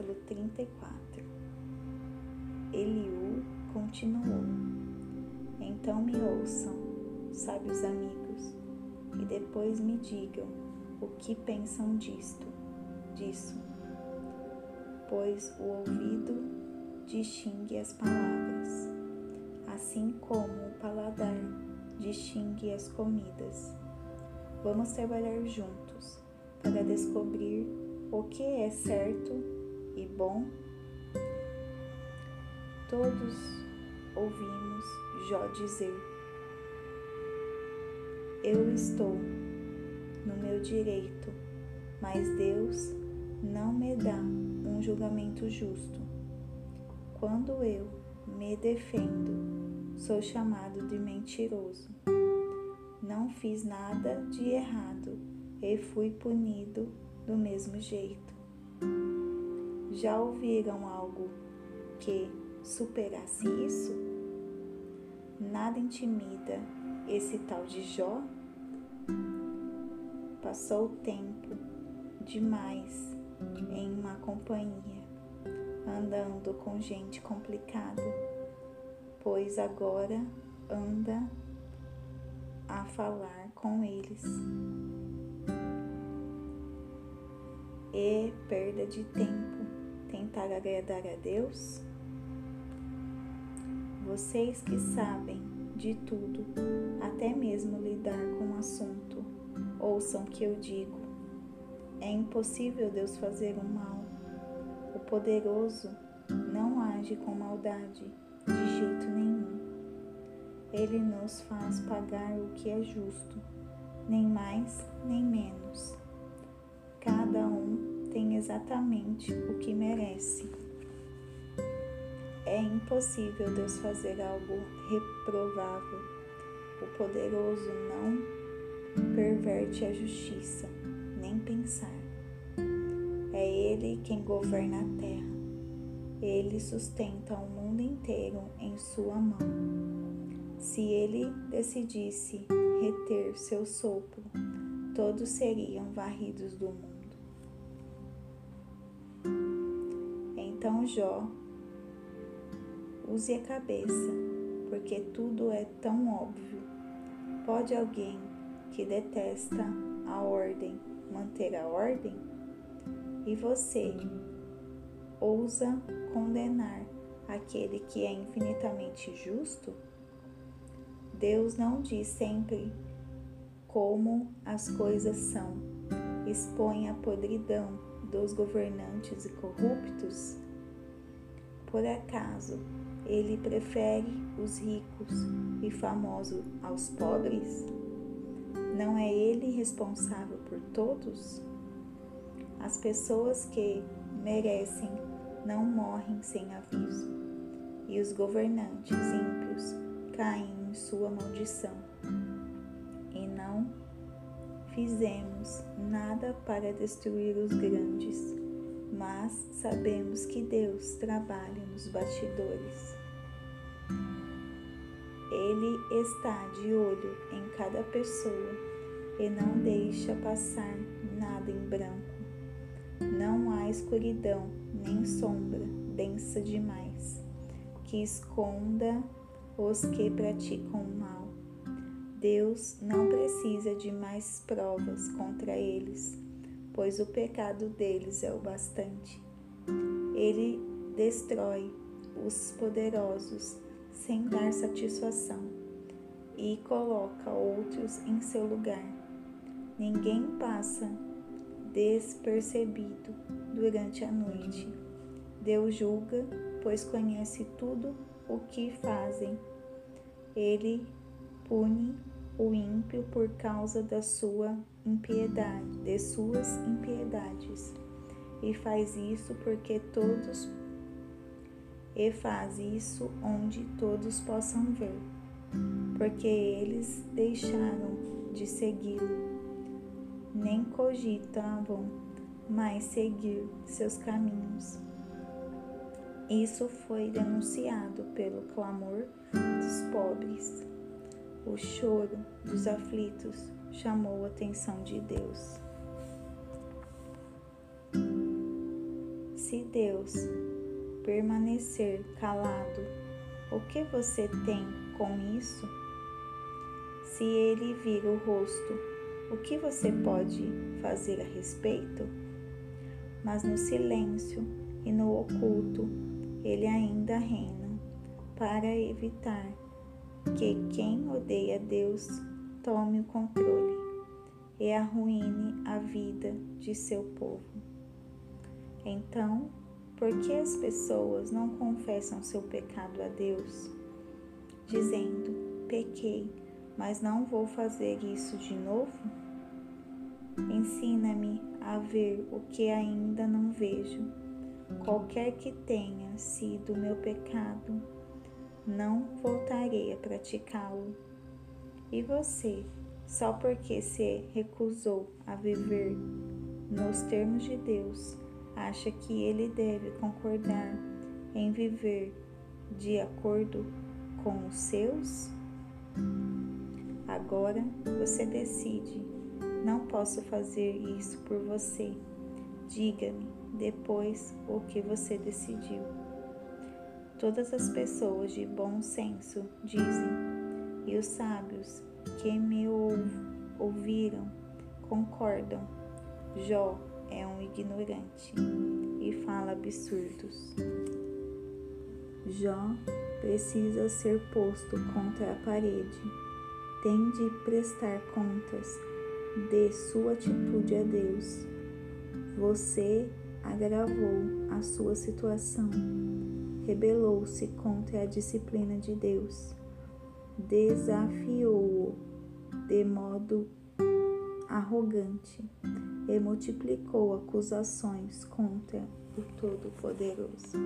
capítulo 34. Eliú continuou: Então me ouçam, sábios amigos, e depois me digam o que pensam disto, disso, pois o ouvido distingue as palavras, assim como o paladar distingue as comidas. Vamos trabalhar juntos para descobrir o que é certo e bom. Todos ouvimos Jó dizer: Eu estou no meu direito, mas Deus não me dá um julgamento justo. Quando eu me defendo, sou chamado de mentiroso. Não fiz nada de errado e fui punido do mesmo jeito. Já ouviram algo que superasse isso? Nada intimida esse tal de Jó? Passou tempo demais em uma companhia andando com gente complicada, pois agora anda a falar com eles. E perda de tempo tentar agradar a Deus? Vocês que sabem de tudo, até mesmo lidar com o assunto, ouçam que eu digo. É impossível Deus fazer o mal poderoso não age com maldade de jeito nenhum. Ele nos faz pagar o que é justo, nem mais nem menos. Exatamente o que merece. É impossível Deus fazer algo reprovável. O poderoso não perverte a justiça, nem pensar. É Ele quem governa a terra. Ele sustenta o mundo inteiro em sua mão. Se ele decidisse reter seu sopro, todos seriam varridos do mundo. Então Jó, use a cabeça, porque tudo é tão óbvio. Pode alguém que detesta a ordem manter a ordem? E você ousa condenar aquele que é infinitamente justo? Deus não diz sempre como as coisas são, expõe a podridão dos governantes e corruptos? Por acaso ele prefere os ricos e famosos aos pobres? Não é ele responsável por todos? As pessoas que merecem não morrem sem aviso, e os governantes ímpios caem em sua maldição. E não fizemos nada para destruir os grandes, mas sabemos que Deus trabalha nos bastidores. Ele está de olho em cada pessoa e não deixa passar nada em branco. Não há escuridão nem sombra densa demais que esconda os que praticam mal. Deus não precisa de mais provas contra eles, pois o pecado deles é o bastante. Ele destrói os poderosos sem dar satisfação e coloca outros em seu lugar. Ninguém passa despercebido durante a noite. Deus julga, pois conhece tudo o que fazem. Ele pune o ímpio por causa da sua impiedade, de suas impiedades. E faz isso porque todos e faz isso onde todos possam ver, porque eles deixaram de segui-lo nem cogitavam mais seguir seus caminhos. Isso foi denunciado pelo clamor dos pobres. O choro dos aflitos chamou a atenção de Deus. Se Deus permanecer calado, o que você tem com isso? Se ele vira o rosto, o que você pode fazer a respeito? Mas no silêncio e no oculto, ele ainda reina para evitar que quem odeia Deus tome o controle e arruine a vida de seu povo. Então, por que as pessoas não confessam seu pecado a Deus, dizendo: pequei, mas não vou fazer isso de novo? Ensina-me a ver o que ainda não vejo. Qualquer que tenha sido meu pecado, não voltarei a praticá-lo. E você, só porque se recusou a viver nos termos de Deus, acha que ele deve concordar em viver de acordo com os seus? Agora você decide. Não posso fazer isso por você. Diga-me depois o que você decidiu. Todas as pessoas de bom senso dizem, e os sábios que me ouviram concordam. Jó é um ignorante e fala absurdos. Jó precisa ser posto contra a parede. Tem de prestar contas de sua atitude a Deus. Você agravou a sua situação, rebelou-se contra a disciplina de Deus, desafiou-o de modo arrogante e multiplicou acusações contra o Todo-Poderoso.